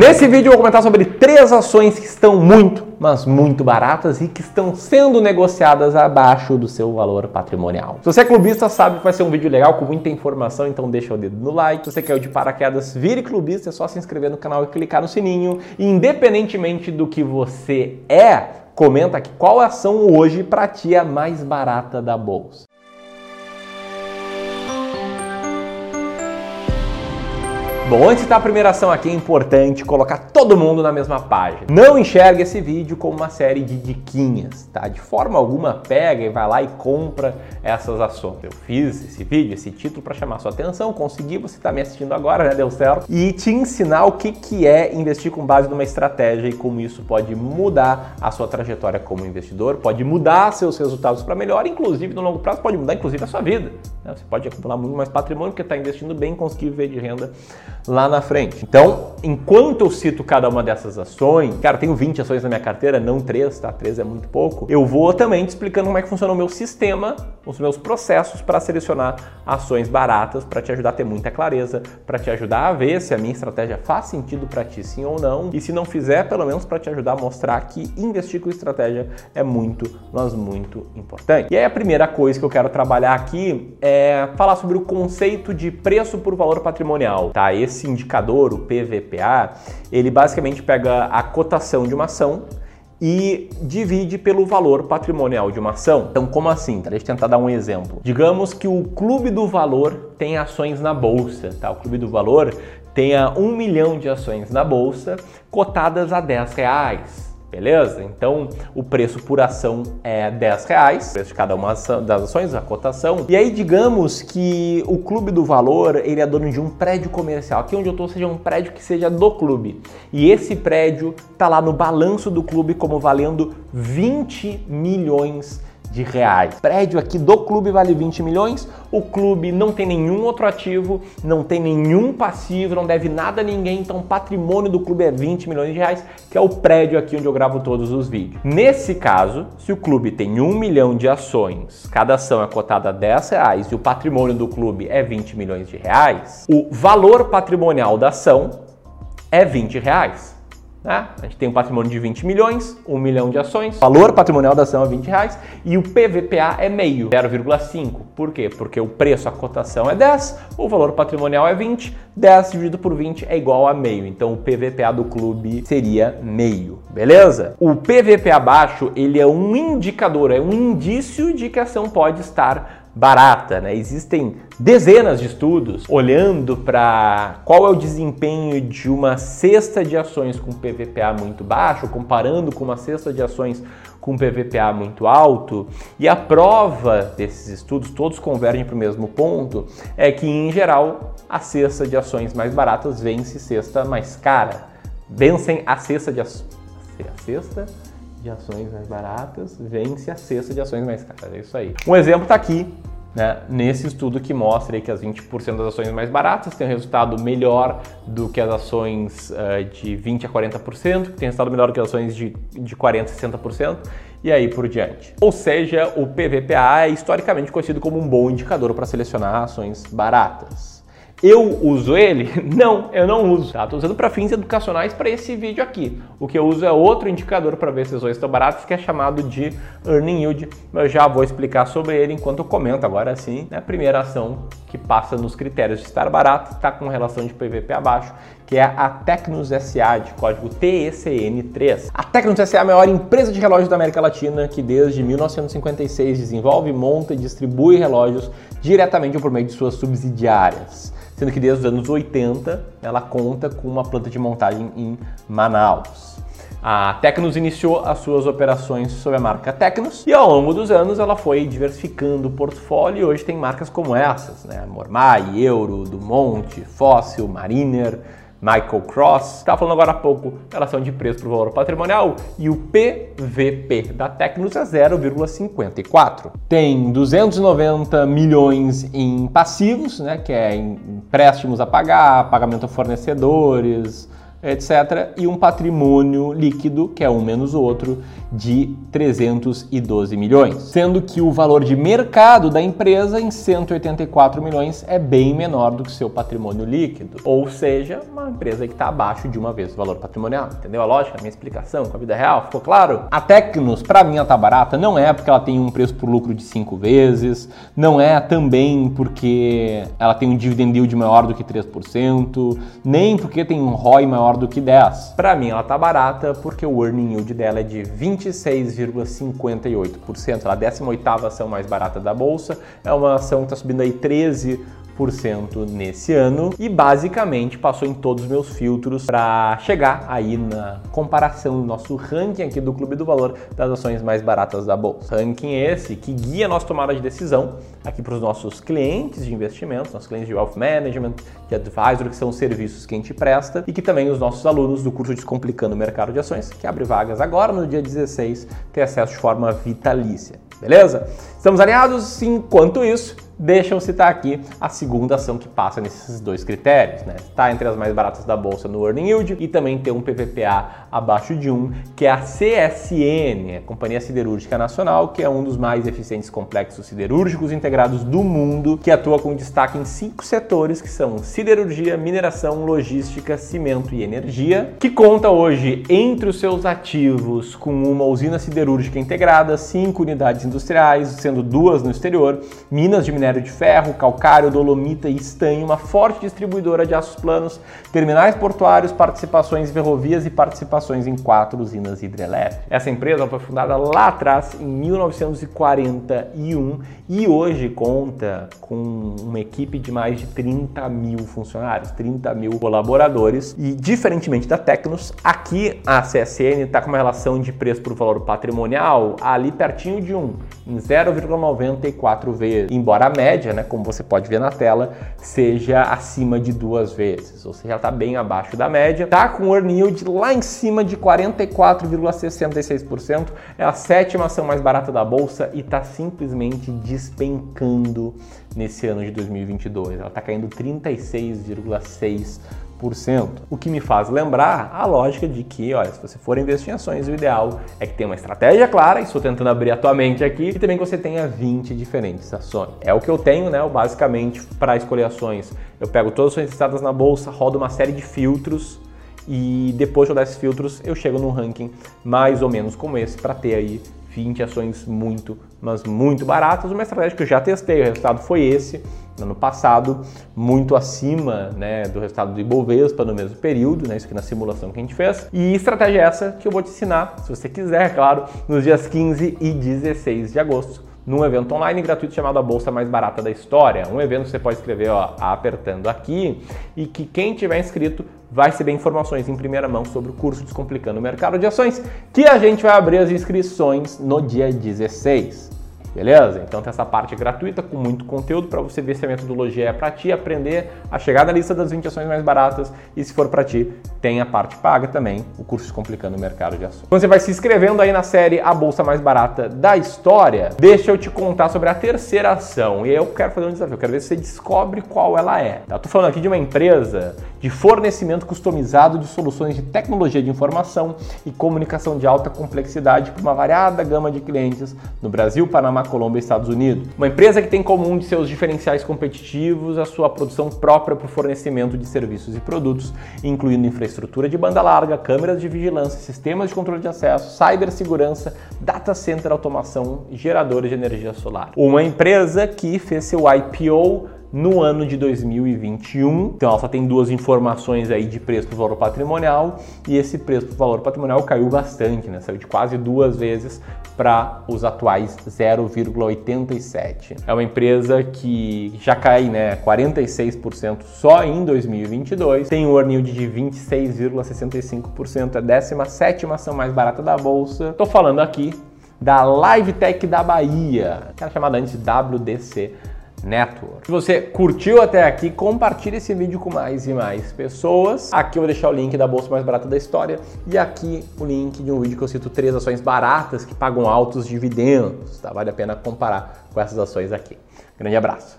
Nesse vídeo eu vou comentar sobre três ações que estão muito, mas muito baratas e que estão sendo negociadas abaixo do seu valor patrimonial. Se você é clubista, sabe que vai ser um vídeo legal com muita informação, então deixa o dedo no like. Se você quer o de paraquedas, vire clubista, é só se inscrever no canal e clicar no sininho. E independentemente do que você é, comenta aqui qual ação hoje para ti é mais barata da bolsa. Bom, antes da primeira ação aqui é importante colocar todo mundo na mesma página. Não enxergue esse vídeo como uma série de diquinhas, tá? De forma alguma pega e vai lá e compra essas ações. Eu fiz esse vídeo, esse título para chamar sua atenção, consegui, você está me assistindo agora, né? Deu certo. E te ensinar o que, que é investir com base numa estratégia e como isso pode mudar a sua trajetória como investidor, pode mudar seus resultados para melhor, inclusive no longo prazo pode mudar inclusive a sua vida. Né? Você pode acumular muito mais patrimônio porque está investindo bem conseguir ver de renda lá na frente. Então, enquanto eu cito cada uma dessas ações, cara, tenho 20 ações na minha carteira, não 3, tá? 3 é muito pouco. Eu vou também te explicando como é que funciona o meu sistema, os meus processos para selecionar ações baratas, para te ajudar a ter muita clareza, para te ajudar a ver se a minha estratégia faz sentido para ti sim ou não, e se não fizer, pelo menos para te ajudar a mostrar que investir com estratégia é muito, mas muito importante. E aí a primeira coisa que eu quero trabalhar aqui é falar sobre o conceito de preço por valor patrimonial, tá? Esse esse indicador, o PVPA, ele basicamente pega a cotação de uma ação e divide pelo valor patrimonial de uma ação. Então, como assim? Deixa eu tentar dar um exemplo. Digamos que o Clube do Valor tem ações na bolsa, tá? O Clube do Valor tenha um milhão de ações na bolsa cotadas a 10 reais. Beleza? Então o preço por ação é 10 reais, o preço de cada uma das ações, a cotação. E aí digamos que o clube do valor ele é dono de um prédio comercial. Aqui onde eu estou seja um prédio que seja do clube. E esse prédio está lá no balanço do clube como valendo 20 milhões de reais. O prédio aqui do clube vale 20 milhões, o clube não tem nenhum outro ativo, não tem nenhum passivo, não deve nada a ninguém, então o patrimônio do clube é 20 milhões de reais, que é o prédio aqui onde eu gravo todos os vídeos. Nesse caso, se o clube tem 1 milhão de ações, cada ação é cotada a 10 reais e o patrimônio do clube é 20 milhões de reais, o valor patrimonial da ação é 20 reais. Né? A gente tem um patrimônio de 20 milhões, 1 milhão de ações, valor patrimonial da ação é 20 reais e o PVPA é meio, 0,5. Por quê? Porque o preço, a cotação é 10, o valor patrimonial é 20, 10 dividido por 20 é igual a meio. Então o PVPA do clube seria meio, beleza? O PVPA baixo, ele é um indicador, é um indício de que a ação pode estar barata. Né? Existem dezenas de estudos olhando para qual é o desempenho de uma cesta de ações com PVPA muito baixo, comparando com uma cesta de ações com PVPA muito alto. E a prova desses estudos, todos convergem para o mesmo ponto, é que em geral a cesta de ações mais baratas vence cesta mais cara. Vencem a cesta de ações. A cesta de ações mais baratas vence a cesta de ações mais caras. É isso aí. Um exemplo está aqui né, nesse estudo que mostra que as 20% das ações mais baratas têm um resultado melhor do que as ações uh, de 20% a 40%, que tem resultado melhor do que as ações de, de 40% a 60%, e aí por diante. Ou seja, o PVPA é historicamente conhecido como um bom indicador para selecionar ações baratas. Eu uso ele? Não, eu não uso. Tá? Estou usando para fins educacionais para esse vídeo aqui. O que eu uso é outro indicador para ver se as ações estão baratas, que é chamado de Earning Yield. Eu já vou explicar sobre ele enquanto eu comento agora sim. Né? A primeira ação que passa nos critérios de estar barato está com relação de PVP abaixo, que é a Tecnos SA, de código TECN3. A Tecnos SA é a maior empresa de relógios da América Latina, que desde 1956 desenvolve, monta e distribui relógios diretamente por meio de suas subsidiárias sendo que desde os anos 80 ela conta com uma planta de montagem em Manaus. A Tecnos iniciou as suas operações sob a marca Tecnos e ao longo dos anos ela foi diversificando o portfólio e hoje tem marcas como essas, né? Mormai, Euro, Dumont, Fossil, Mariner, Michael Cross. Estava falando agora há pouco relação de preço para o valor patrimonial e o PVP da Tecnos é 0,54. Tem 290 milhões em passivos, né, que é empréstimos a pagar, pagamento a fornecedores, etc. E um patrimônio líquido, que é um menos o outro, de 312 milhões. Sendo que o valor de mercado da empresa em 184 milhões é bem menor do que seu patrimônio líquido. Ou seja, uma empresa que está abaixo de uma vez o valor patrimonial. Entendeu a lógica, a minha explicação com a vida real? Ficou claro? A Tecnos, para mim, tá barata, não é porque ela tem um preço por lucro de 5 vezes, não é também porque ela tem um dividend yield maior do que 3%, nem porque tem um ROI maior do que 10. Para mim, ela tá barata porque o earning yield dela é de 26,58%. Ela é a 18ª ação mais barata da bolsa, é uma ação que está subindo aí 13 nesse ano e basicamente passou em todos os meus filtros para chegar aí na comparação do nosso ranking aqui do Clube do Valor das ações mais baratas da bolsa. Ranking esse que guia a nossa tomada de decisão aqui para os nossos clientes de investimentos, nossos clientes de wealth management, de advisor, que são os serviços que a gente presta e que também os nossos alunos do curso Descomplicando o Mercado de Ações, que abre vagas agora no dia 16, tem acesso de forma vitalícia. Beleza? Estamos alinhados? Enquanto isso, deixa eu citar aqui a segunda ação que passa nesses dois critérios, né? Está entre as mais baratas da bolsa no earning yield e também tem um PVPA abaixo de 1, que é a CSN, a Companhia Siderúrgica Nacional, que é um dos mais eficientes complexos siderúrgicos integrados do mundo, que atua com destaque em cinco setores, que são siderurgia, mineração, logística, cimento e energia, que conta hoje entre os seus ativos com uma usina siderúrgica integrada, cinco unidades industriais, sendo duas no exterior, minas de minério de ferro, calcário, dolomita e estanho, uma forte distribuidora de aços planos, terminais portuários, participações em ferrovias e participações em quatro usinas hidrelétricas. Essa empresa foi fundada lá atrás, em 1941, e hoje conta com uma equipe de mais de 30 mil funcionários, 30 mil colaboradores. E diferentemente da Tecnos, aqui a CSN está com uma relação de preço por valor patrimonial ali pertinho de 1, em 0,94 vezes, embora a média, né, como você pode ver na tela, seja acima de duas vezes, ou seja, está bem abaixo da média. Tá com o earn yield lá em cima de 44,66%, é a sétima ação mais barata da bolsa e está simplesmente despencando nesse ano de 2022. Ela está caindo 36,6%. O que me faz lembrar a lógica de que, olha, se você for investir em ações, o ideal é que tenha uma estratégia clara, estou tentando abrir a tua mente aqui, e também que você tenha 20 diferentes ações. É o que eu tenho, né? Basicamente, para escolher ações, eu pego todas as ações listadas na bolsa, rodo uma série de filtros e depois de rodar esses filtros, eu chego num ranking mais ou menos como esse para ter aí 20 ações muito, mas muito baratas. Uma estratégia que eu já testei, o resultado foi esse ano passado, muito acima né, do resultado do Ibovespa no mesmo período, né, isso aqui na simulação que a gente fez. E estratégia essa que eu vou te ensinar, se você quiser, é claro, nos dias 15 e 16 de agosto num evento online gratuito chamado A Bolsa Mais Barata da História. Um evento que você pode escrever ó, apertando aqui e que quem tiver inscrito vai receber informações em primeira mão sobre o curso Descomplicando o Mercado de Ações, que a gente vai abrir as inscrições no dia 16. Beleza? Então tem essa parte gratuita com muito conteúdo para você ver se a metodologia é para ti, aprender a chegar na lista das 20 ações mais baratas e se for para ti, tem a parte paga também, o curso Descomplicando o Mercado de Ações. Então você vai se inscrevendo aí na série A Bolsa Mais Barata da História. Deixa eu te contar sobre a terceira ação e eu quero fazer um desafio, eu quero ver se você descobre qual ela é. Tá? Tô falando aqui de uma empresa de fornecimento customizado de soluções de tecnologia de informação e comunicação de alta complexidade para uma variada gama de clientes no Brasil, Panamá, Colômbia e Estados Unidos. Uma empresa que tem em comum de seus diferenciais competitivos a sua produção própria para o fornecimento de serviços e produtos, incluindo infraestrutura de banda larga, câmeras de vigilância, sistemas de controle de acesso, cibersegurança, data center automação geradores de energia solar. Uma empresa que fez seu IPO no ano de 2021. Então ela só tem duas informações aí de preço por valor patrimonial e esse preço por valor patrimonial caiu bastante, né? Saiu de quase duas vezes para os atuais 0,87. É uma empresa que já cai, né, 46% só em 2022, tem um earn yield de 26,65%, é a 17 ação mais barata da bolsa. Tô falando aqui da Live Tech da Bahia, que era chamada antes WDC Network. Se você curtiu até aqui, compartilhe esse vídeo com mais e mais pessoas. Aqui eu vou deixar o link da bolsa mais barata da história e aqui o link de um vídeo que eu cito três ações baratas que pagam altos dividendos. Tá? Vale a pena comparar com essas ações aqui. Grande abraço.